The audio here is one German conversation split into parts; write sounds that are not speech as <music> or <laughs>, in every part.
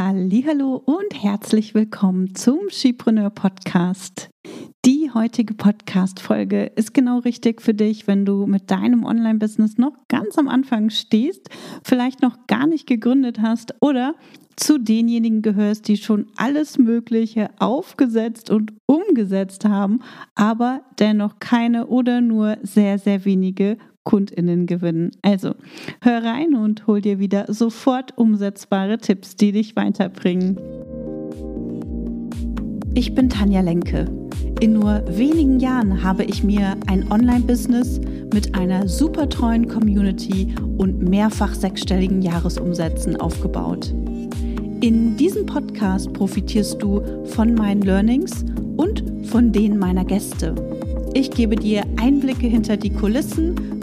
Hallo und herzlich willkommen zum Skipreneur Podcast. Die heutige Podcast Folge ist genau richtig für dich, wenn du mit deinem Online Business noch ganz am Anfang stehst, vielleicht noch gar nicht gegründet hast oder zu denjenigen gehörst, die schon alles Mögliche aufgesetzt und umgesetzt haben, aber dennoch keine oder nur sehr, sehr wenige KundInnen gewinnen. Also hör rein und hol dir wieder sofort umsetzbare Tipps, die dich weiterbringen. Ich bin Tanja Lenke. In nur wenigen Jahren habe ich mir ein Online-Business mit einer super treuen Community und mehrfach sechsstelligen Jahresumsätzen aufgebaut. In diesem Podcast profitierst du von meinen Learnings und von denen meiner Gäste. Ich gebe dir Einblicke hinter die Kulissen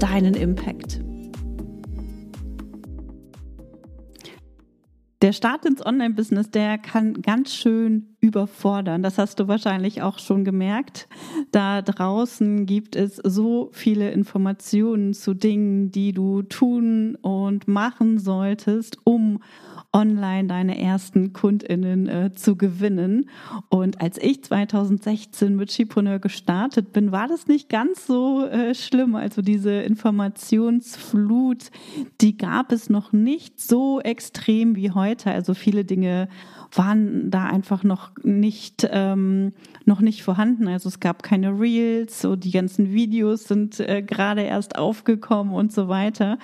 deinen Impact. Der Start ins Online-Business, der kann ganz schön überfordern. Das hast du wahrscheinlich auch schon gemerkt. Da draußen gibt es so viele Informationen zu Dingen, die du tun und machen solltest, um online deine ersten KundInnen äh, zu gewinnen. Und als ich 2016 mit Chipreneur gestartet bin, war das nicht ganz so äh, schlimm. Also diese Informationsflut, die gab es noch nicht so extrem wie heute. Also viele Dinge waren da einfach noch nicht ähm, noch nicht vorhanden. Also es gab keine Reels, so die ganzen Videos sind äh, gerade erst aufgekommen und so weiter.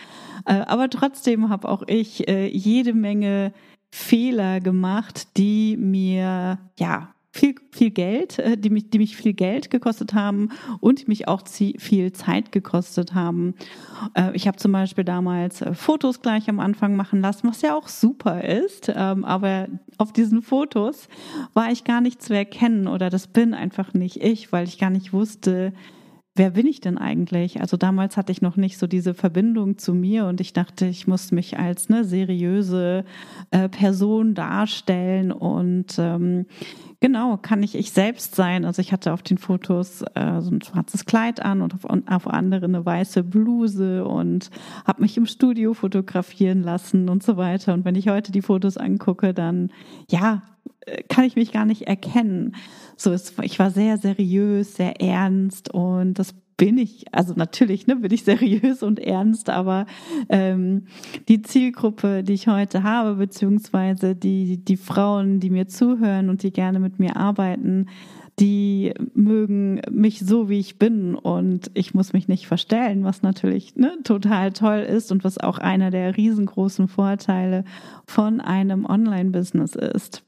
Äh, aber trotzdem habe auch ich äh, jede Menge Fehler gemacht, die mir ja viel, viel Geld, äh, die mich, die mich viel Geld gekostet haben und mich auch viel Zeit gekostet haben. Äh, ich habe zum Beispiel damals äh, Fotos gleich am Anfang machen lassen, was ja auch super ist. Ähm, aber auf diesen Fotos war ich gar nicht zu erkennen oder das bin einfach nicht ich, weil ich gar nicht wusste, wer bin ich denn eigentlich? Also damals hatte ich noch nicht so diese Verbindung zu mir und ich dachte, ich muss mich als eine seriöse äh, Person darstellen und ähm, genau, kann ich ich selbst sein. Also ich hatte auf den Fotos äh, so ein schwarzes Kleid an und auf, auf andere eine weiße Bluse und habe mich im Studio fotografieren lassen und so weiter. Und wenn ich heute die Fotos angucke, dann ja, kann ich mich gar nicht erkennen. So, ich war sehr seriös, sehr ernst und das bin ich, also natürlich ne, bin ich <laughs> seriös und ernst, aber ähm, die Zielgruppe, die ich heute habe, beziehungsweise die, die Frauen, die mir zuhören und die gerne mit mir arbeiten, die mögen mich so, wie ich bin und ich muss mich nicht verstellen, was natürlich ne, total toll ist und was auch einer der riesengroßen Vorteile von einem Online-Business ist.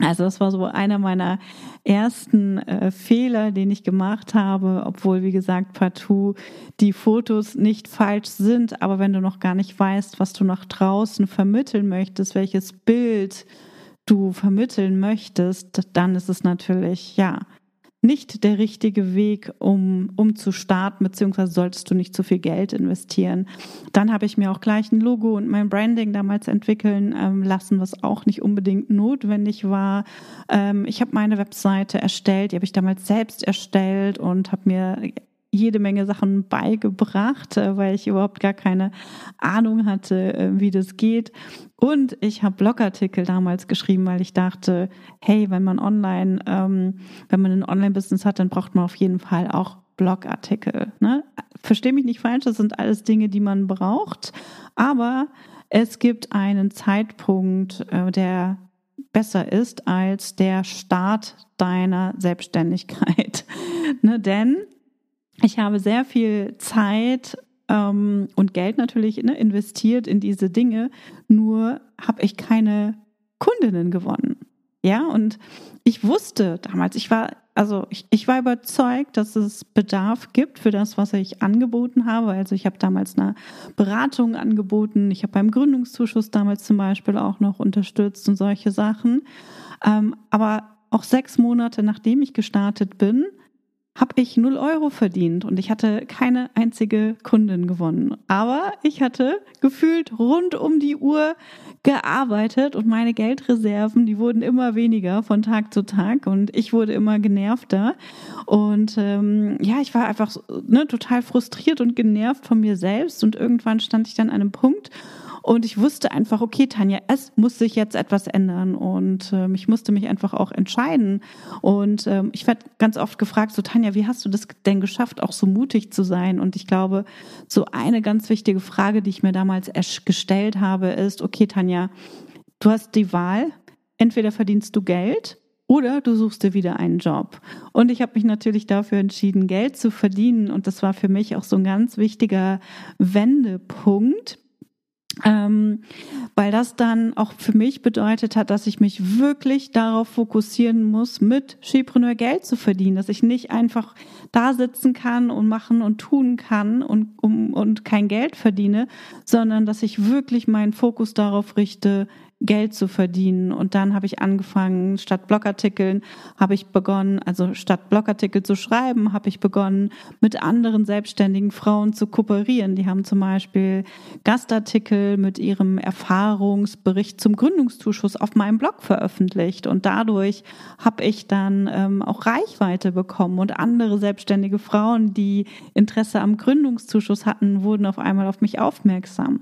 Also das war so einer meiner ersten äh, Fehler, den ich gemacht habe, obwohl, wie gesagt, partout die Fotos nicht falsch sind. Aber wenn du noch gar nicht weißt, was du nach draußen vermitteln möchtest, welches Bild du vermitteln möchtest, dann ist es natürlich, ja, nicht der richtige Weg, um, um zu starten, beziehungsweise solltest du nicht zu viel Geld investieren. Dann habe ich mir auch gleich ein Logo und mein Branding damals entwickeln ähm, lassen, was auch nicht unbedingt notwendig war. Ähm, ich habe meine Webseite erstellt, die habe ich damals selbst erstellt und habe mir jede Menge Sachen beigebracht, äh, weil ich überhaupt gar keine Ahnung hatte, äh, wie das geht. Und ich habe Blogartikel damals geschrieben, weil ich dachte, hey, wenn man online, ähm, wenn man ein Online-Business hat, dann braucht man auf jeden Fall auch Blogartikel. Ne? Verstehe mich nicht falsch, das sind alles Dinge, die man braucht. Aber es gibt einen Zeitpunkt, äh, der besser ist als der Start deiner Selbstständigkeit. <laughs> ne? Denn ich habe sehr viel Zeit ähm, und Geld natürlich ne, investiert in diese Dinge, nur habe ich keine Kundinnen gewonnen. Ja, und ich wusste damals, ich war also ich, ich war überzeugt, dass es Bedarf gibt für das, was ich angeboten habe. Also ich habe damals eine Beratung angeboten. Ich habe beim Gründungszuschuss damals zum Beispiel auch noch unterstützt und solche Sachen. Ähm, aber auch sechs Monate nachdem ich gestartet bin, habe ich 0 Euro verdient und ich hatte keine einzige Kundin gewonnen. Aber ich hatte gefühlt rund um die Uhr gearbeitet und meine Geldreserven, die wurden immer weniger von Tag zu Tag und ich wurde immer genervter. Und ähm, ja, ich war einfach ne, total frustriert und genervt von mir selbst und irgendwann stand ich dann an einem Punkt, und ich wusste einfach, okay, Tanja, es muss sich jetzt etwas ändern. Und ähm, ich musste mich einfach auch entscheiden. Und ähm, ich werde ganz oft gefragt, so Tanja, wie hast du das denn geschafft, auch so mutig zu sein? Und ich glaube, so eine ganz wichtige Frage, die ich mir damals gestellt habe, ist, okay, Tanja, du hast die Wahl. Entweder verdienst du Geld oder du suchst dir wieder einen Job. Und ich habe mich natürlich dafür entschieden, Geld zu verdienen. Und das war für mich auch so ein ganz wichtiger Wendepunkt ähm, weil das dann auch für mich bedeutet hat, dass ich mich wirklich darauf fokussieren muss, mit Skipreneur Geld zu verdienen, dass ich nicht einfach da sitzen kann und machen und tun kann und, um, und kein Geld verdiene, sondern dass ich wirklich meinen Fokus darauf richte, Geld zu verdienen. Und dann habe ich angefangen, statt Blogartikeln habe ich begonnen, also statt Blogartikel zu schreiben, habe ich begonnen, mit anderen selbstständigen Frauen zu kooperieren. Die haben zum Beispiel Gastartikel mit ihrem Erfahrungsbericht zum Gründungszuschuss auf meinem Blog veröffentlicht. Und dadurch habe ich dann ähm, auch Reichweite bekommen. Und andere selbstständige Frauen, die Interesse am Gründungszuschuss hatten, wurden auf einmal auf mich aufmerksam.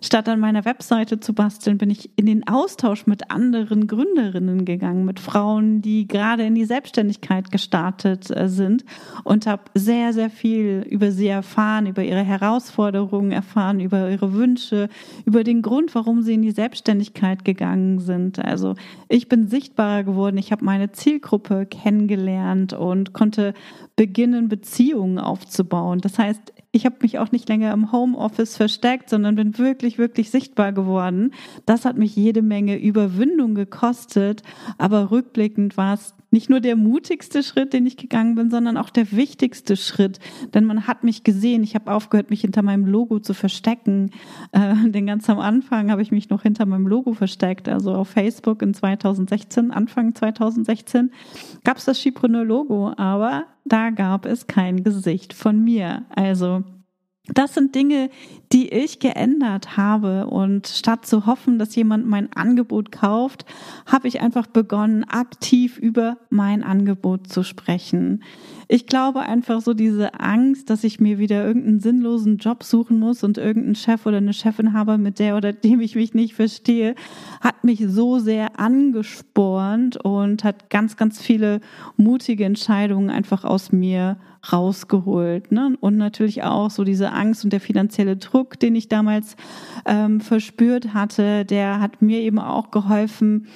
Statt an meiner Webseite zu basteln, bin ich in den Austausch mit anderen Gründerinnen gegangen, mit Frauen, die gerade in die Selbstständigkeit gestartet äh, sind und habe sehr, sehr viel über sie erfahren, über ihre Herausforderungen erfahren, über ihre Wünsche, über den Grund, warum sie in die Selbstständigkeit gegangen sind. Also ich bin sichtbarer geworden, ich habe meine Zielgruppe kennengelernt und konnte beginnen, Beziehungen aufzubauen. Das heißt, ich habe mich auch nicht länger im Homeoffice versteckt, sondern bin wirklich, wirklich sichtbar geworden. Das hat mich jede Menge Überwindung gekostet, aber rückblickend war es nicht nur der mutigste Schritt, den ich gegangen bin, sondern auch der wichtigste Schritt. Denn man hat mich gesehen. Ich habe aufgehört, mich hinter meinem Logo zu verstecken. Äh, denn ganz am Anfang habe ich mich noch hinter meinem Logo versteckt. Also auf Facebook in 2016, Anfang 2016, gab es das Schipreneur-Logo, aber da gab es kein Gesicht von mir. Also das sind Dinge, die ich geändert habe. Und statt zu hoffen, dass jemand mein Angebot kauft, habe ich einfach begonnen, aktiv über mein Angebot zu sprechen. Ich glaube einfach so diese Angst, dass ich mir wieder irgendeinen sinnlosen Job suchen muss und irgendeinen Chef oder eine Chefin habe, mit der oder dem ich mich nicht verstehe, hat mich so sehr angespornt und hat ganz, ganz viele mutige Entscheidungen einfach aus mir rausgeholt. Ne? Und natürlich auch so diese Angst und der finanzielle Druck, den ich damals ähm, verspürt hatte, der hat mir eben auch geholfen,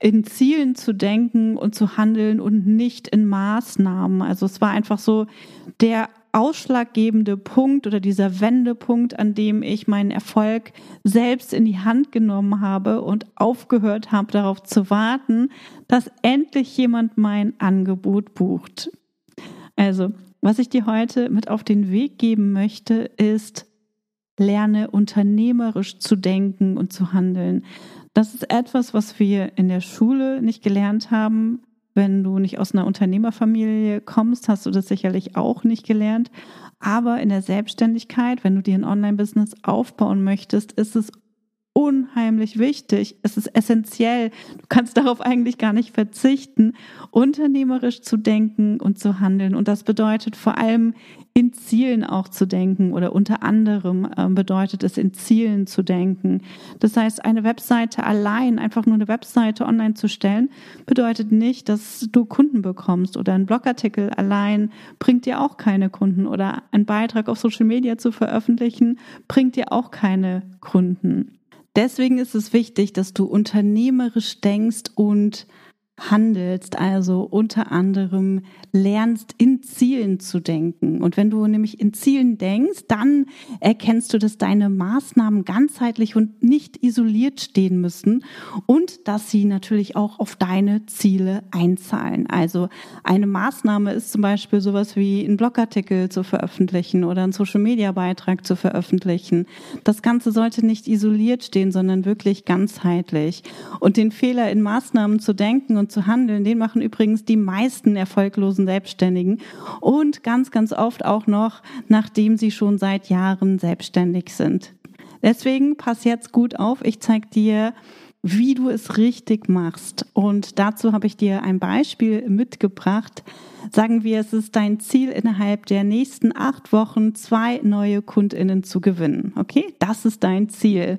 in Zielen zu denken und zu handeln und nicht in Maßnahmen. Also es war einfach so der ausschlaggebende Punkt oder dieser Wendepunkt, an dem ich meinen Erfolg selbst in die Hand genommen habe und aufgehört habe, darauf zu warten, dass endlich jemand mein Angebot bucht. Also was ich dir heute mit auf den Weg geben möchte, ist, lerne unternehmerisch zu denken und zu handeln. Das ist etwas, was wir in der Schule nicht gelernt haben. Wenn du nicht aus einer Unternehmerfamilie kommst, hast du das sicherlich auch nicht gelernt. Aber in der Selbstständigkeit, wenn du dir ein Online-Business aufbauen möchtest, ist es unheimlich wichtig. Es ist essentiell. Du kannst darauf eigentlich gar nicht verzichten, unternehmerisch zu denken und zu handeln. Und das bedeutet vor allem in Zielen auch zu denken oder unter anderem äh, bedeutet es in Zielen zu denken. Das heißt, eine Webseite allein, einfach nur eine Webseite online zu stellen, bedeutet nicht, dass du Kunden bekommst oder ein Blogartikel allein bringt dir auch keine Kunden oder ein Beitrag auf Social Media zu veröffentlichen bringt dir auch keine Kunden. Deswegen ist es wichtig, dass du unternehmerisch denkst und handelst, also unter anderem lernst, in Zielen zu denken. Und wenn du nämlich in Zielen denkst, dann erkennst du, dass deine Maßnahmen ganzheitlich und nicht isoliert stehen müssen und dass sie natürlich auch auf deine Ziele einzahlen. Also eine Maßnahme ist zum Beispiel sowas wie einen Blogartikel zu veröffentlichen oder einen Social-Media-Beitrag zu veröffentlichen. Das Ganze sollte nicht isoliert stehen, sondern wirklich ganzheitlich. Und den Fehler in Maßnahmen zu denken und zu handeln, den machen übrigens die meisten erfolglosen Selbstständigen und ganz, ganz oft auch noch, nachdem sie schon seit Jahren selbstständig sind. Deswegen pass jetzt gut auf. Ich zeige dir, wie du es richtig machst. Und dazu habe ich dir ein Beispiel mitgebracht. Sagen wir, es ist dein Ziel, innerhalb der nächsten acht Wochen zwei neue KundInnen zu gewinnen. Okay, das ist dein Ziel.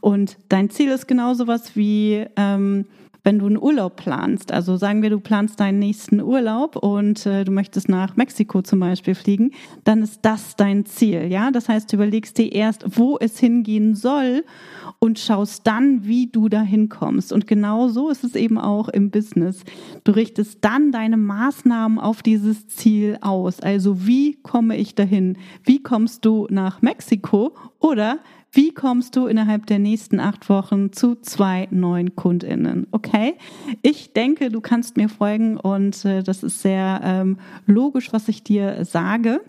Und dein Ziel ist genauso was wie ähm, wenn du einen Urlaub planst, also sagen wir, du planst deinen nächsten Urlaub und äh, du möchtest nach Mexiko zum Beispiel fliegen, dann ist das dein Ziel, ja. Das heißt, du überlegst dir erst, wo es hingehen soll und schaust dann, wie du dahin kommst. Und genau so ist es eben auch im Business. Du richtest dann deine Maßnahmen auf dieses Ziel aus. Also wie komme ich dahin? Wie kommst du nach Mexiko? Oder wie kommst du innerhalb der nächsten acht Wochen zu zwei neuen KundInnen? Okay? Ich denke, du kannst mir folgen und äh, das ist sehr ähm, logisch, was ich dir sage.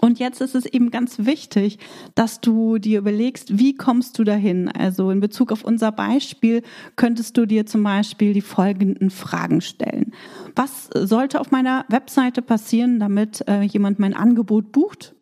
Und jetzt ist es eben ganz wichtig, dass du dir überlegst, wie kommst du dahin? Also in Bezug auf unser Beispiel könntest du dir zum Beispiel die folgenden Fragen stellen. Was sollte auf meiner Webseite passieren, damit äh, jemand mein Angebot bucht?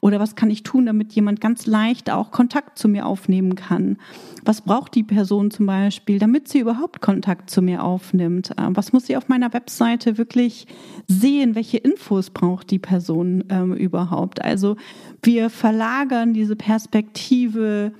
Oder was kann ich tun, damit jemand ganz leicht auch Kontakt zu mir aufnehmen kann? Was braucht die Person zum Beispiel, damit sie überhaupt Kontakt zu mir aufnimmt? Äh, was muss sie auf meiner Webseite wirklich sehen? Welche Infos braucht die Person ähm, überhaupt? Also wir verlagern diese Perspektive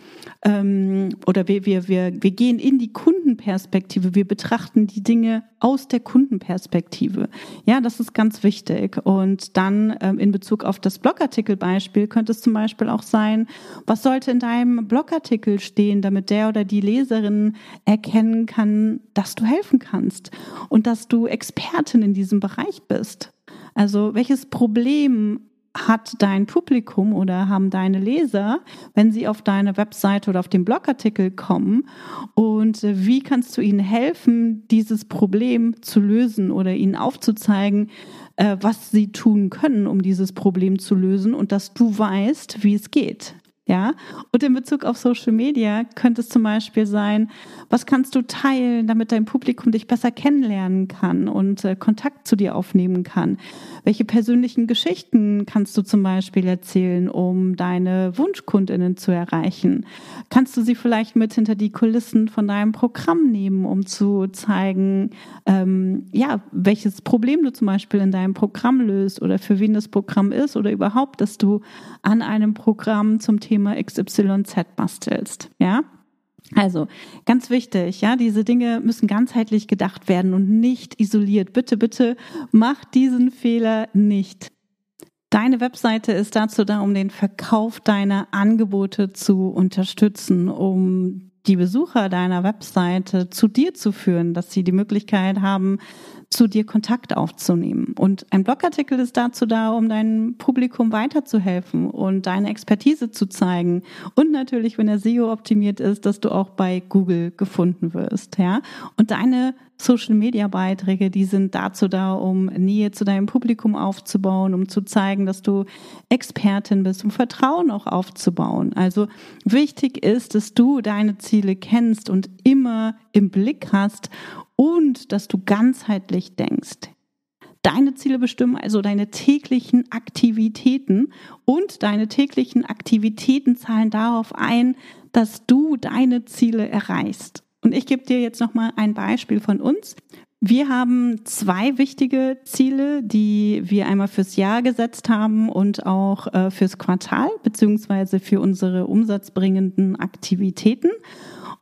ähm, oder wir, wir, wir, wir gehen in die Kundenperspektive. Wir betrachten die Dinge aus der Kundenperspektive. Ja, das ist ganz wichtig. Und dann ähm, in Bezug auf das Blogartikelbeispiel könnte es zum Beispiel auch sein, was sollte in deinem Blogartikel stehen, damit der oder die Leserin erkennen kann, dass du helfen kannst und dass du Expertin in diesem Bereich bist. Also welches Problem hat dein Publikum oder haben deine Leser, wenn sie auf deine Webseite oder auf den Blogartikel kommen und äh, wie kannst du ihnen helfen, dieses Problem zu lösen oder ihnen aufzuzeigen, äh, was sie tun können, um dieses Problem zu lösen und dass du weißt, wie es geht. Ja, und in Bezug auf Social Media könnte es zum Beispiel sein, was kannst du teilen, damit dein Publikum dich besser kennenlernen kann und äh, Kontakt zu dir aufnehmen kann? Welche persönlichen Geschichten kannst du zum Beispiel erzählen, um deine Wunschkundinnen zu erreichen? Kannst du sie vielleicht mit hinter die Kulissen von deinem Programm nehmen, um zu zeigen, ähm, ja, welches Problem du zum Beispiel in deinem Programm löst oder für wen das Programm ist oder überhaupt, dass du an einem Programm zum Thema Thema XYZ bastelst, ja? Also, ganz wichtig, ja, diese Dinge müssen ganzheitlich gedacht werden und nicht isoliert. Bitte, bitte mach diesen Fehler nicht. Deine Webseite ist dazu da, um den Verkauf deiner Angebote zu unterstützen, um die Besucher deiner Webseite zu dir zu führen, dass sie die Möglichkeit haben, zu dir Kontakt aufzunehmen. Und ein Blogartikel ist dazu da, um deinem Publikum weiterzuhelfen und deine Expertise zu zeigen. Und natürlich, wenn er SEO optimiert ist, dass du auch bei Google gefunden wirst, ja. Und deine Social Media Beiträge, die sind dazu da, um Nähe zu deinem Publikum aufzubauen, um zu zeigen, dass du Expertin bist, um Vertrauen auch aufzubauen. Also wichtig ist, dass du deine Ziele kennst und immer im Blick hast und dass du ganzheitlich denkst. Deine Ziele bestimmen also deine täglichen Aktivitäten und deine täglichen Aktivitäten zahlen darauf ein, dass du deine Ziele erreichst. Und ich gebe dir jetzt noch mal ein Beispiel von uns. Wir haben zwei wichtige Ziele, die wir einmal fürs Jahr gesetzt haben und auch äh, fürs Quartal beziehungsweise für unsere umsatzbringenden Aktivitäten.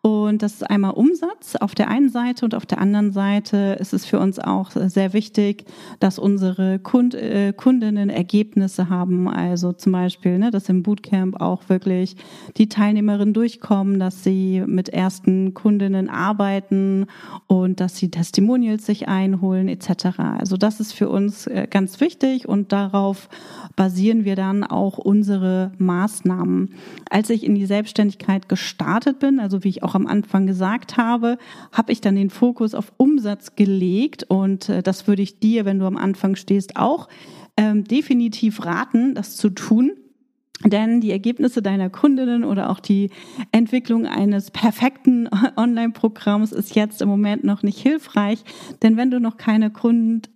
Und das ist einmal Umsatz auf der einen Seite und auf der anderen Seite ist es für uns auch sehr wichtig, dass unsere Kund, äh, Kundinnen Ergebnisse haben. Also zum Beispiel, ne, dass im Bootcamp auch wirklich die Teilnehmerinnen durchkommen, dass sie mit ersten Kundinnen arbeiten und dass sie Testimonials sich einholen etc. Also das ist für uns äh, ganz wichtig und darauf basieren wir dann auch unsere Maßnahmen. Als ich in die Selbstständigkeit gestartet bin, also wie ich auch am Anfang gesagt habe, habe ich dann den Fokus auf Umsatz gelegt und äh, das würde ich dir, wenn du am Anfang stehst, auch ähm, definitiv raten, das zu tun. Denn die Ergebnisse deiner Kundinnen oder auch die Entwicklung eines perfekten <laughs> Online-Programms ist jetzt im Moment noch nicht hilfreich. Denn wenn du noch keine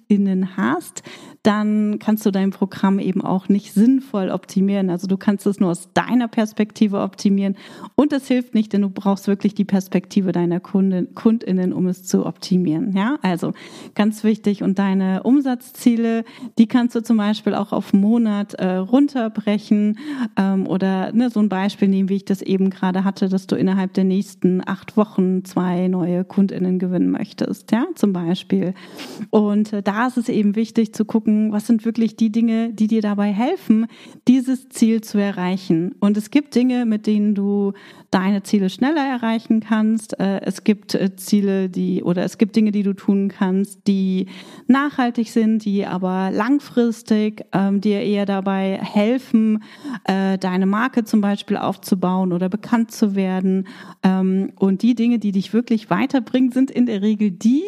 KundInnen hast, dann kannst du dein Programm eben auch nicht sinnvoll optimieren. Also du kannst es nur aus deiner Perspektive optimieren und das hilft nicht, denn du brauchst wirklich die Perspektive deiner Kunden, KundInnen, um es zu optimieren. Ja, also ganz wichtig und deine Umsatzziele, die kannst du zum Beispiel auch auf Monat äh, runterbrechen ähm, oder ne, so ein Beispiel nehmen, wie ich das eben gerade hatte, dass du innerhalb der nächsten acht Wochen zwei neue KundInnen gewinnen möchtest. Ja, zum Beispiel. Und äh, da ist es eben wichtig zu gucken, gucken, was sind wirklich die Dinge, die dir dabei helfen, dieses Ziel zu erreichen. Und es gibt Dinge, mit denen du deine Ziele schneller erreichen kannst. Äh, es gibt äh, Ziele, die oder es gibt Dinge, die du tun kannst, die nachhaltig sind, die aber langfristig ähm, dir eher dabei helfen, äh, deine Marke zum Beispiel aufzubauen oder bekannt zu werden. Ähm, und die Dinge, die dich wirklich weiterbringen, sind in der Regel die,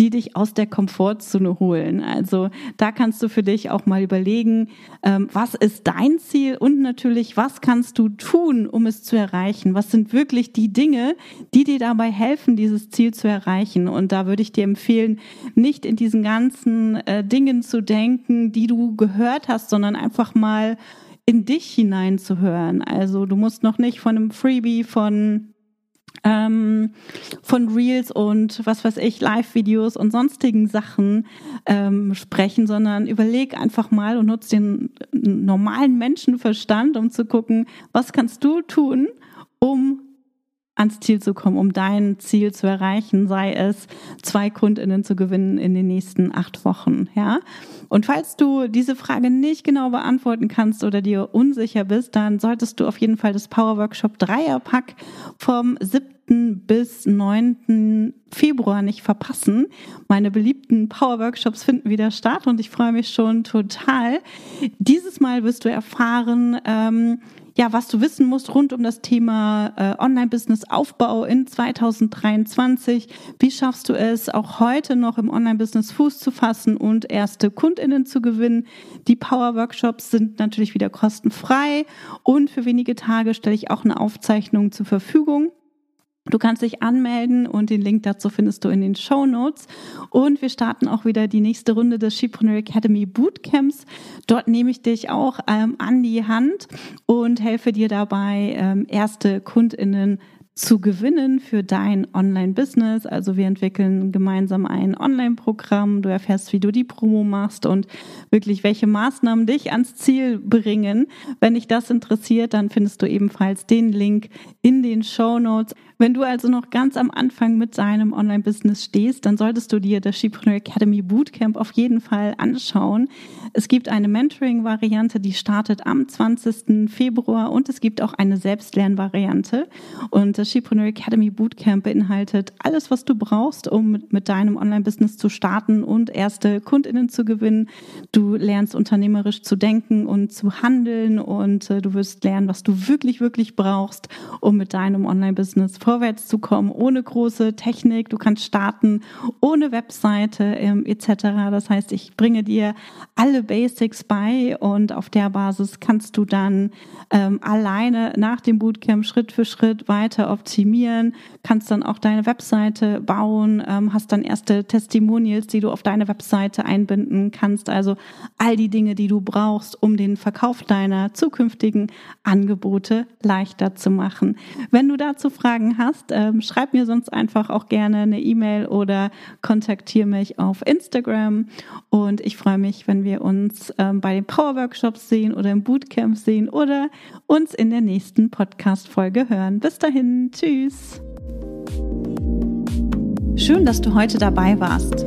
die dich aus der Komfortzone holen. Also da kannst du für dich auch mal überlegen, ähm, was ist dein Ziel und natürlich, was kannst du tun, um es zu erreichen? Was sind wirklich die Dinge, die dir dabei helfen, dieses Ziel zu erreichen? Und da würde ich dir empfehlen, nicht in diesen ganzen äh, Dingen zu denken, die du gehört hast, sondern einfach mal in dich hineinzuhören. Also du musst noch nicht von einem Freebie von ähm, von Reels und was weiß ich, Live-Videos und sonstigen Sachen ähm, sprechen, sondern überleg einfach mal und nutz den normalen Menschenverstand, um zu gucken, was kannst du tun, ans Ziel zu kommen, um dein Ziel zu erreichen, sei es zwei KundInnen zu gewinnen in den nächsten acht Wochen, ja. Und falls du diese Frage nicht genau beantworten kannst oder dir unsicher bist, dann solltest du auf jeden Fall das Power Workshop Dreierpack vom 7. bis 9. Februar nicht verpassen. Meine beliebten Power Workshops finden wieder statt und ich freue mich schon total. Dieses Mal wirst du erfahren, ähm, ja, was du wissen musst rund um das Thema äh, Online-Business-Aufbau in 2023. Wie schaffst du es, auch heute noch im Online-Business Fuß zu fassen und erste KundInnen zu gewinnen? Die Power-Workshops sind natürlich wieder kostenfrei und für wenige Tage stelle ich auch eine Aufzeichnung zur Verfügung. Du kannst dich anmelden und den Link dazu findest du in den Show Notes. Und wir starten auch wieder die nächste Runde des Shepreneur Academy Bootcamps. Dort nehme ich dich auch ähm, an die Hand und helfe dir dabei, ähm, erste KundInnen zu gewinnen für dein Online-Business. Also wir entwickeln gemeinsam ein Online-Programm. Du erfährst, wie du die Promo machst und wirklich welche Maßnahmen dich ans Ziel bringen. Wenn dich das interessiert, dann findest du ebenfalls den Link in den Show Notes. Wenn du also noch ganz am Anfang mit deinem Online-Business stehst, dann solltest du dir das Shepreneur Academy Bootcamp auf jeden Fall anschauen. Es gibt eine Mentoring-Variante, die startet am 20. Februar und es gibt auch eine Selbstlernvariante. Und das Shepreneur Academy Bootcamp beinhaltet alles, was du brauchst, um mit deinem Online-Business zu starten und erste KundInnen zu gewinnen. Du lernst unternehmerisch zu denken und zu handeln und äh, du wirst lernen, was du wirklich, wirklich brauchst, um mit deinem Online-Business vorwärts zu kommen, ohne große Technik. Du kannst starten ohne Webseite ähm, etc. Das heißt, ich bringe dir alle Basics bei und auf der Basis kannst du dann ähm, alleine nach dem Bootcamp Schritt für Schritt weiter optimieren, kannst dann auch deine Webseite bauen, ähm, hast dann erste Testimonials, die du auf deine Webseite einbinden kannst. Also all die Dinge, die du brauchst, um den Verkauf deiner zukünftigen Angebote leichter zu machen. Wenn du dazu Fragen hast. Ähm, schreib mir sonst einfach auch gerne eine E-Mail oder kontaktiere mich auf Instagram. Und ich freue mich, wenn wir uns ähm, bei den Power-Workshops sehen oder im Bootcamp sehen oder uns in der nächsten Podcast-Folge hören. Bis dahin, tschüss. Schön, dass du heute dabei warst.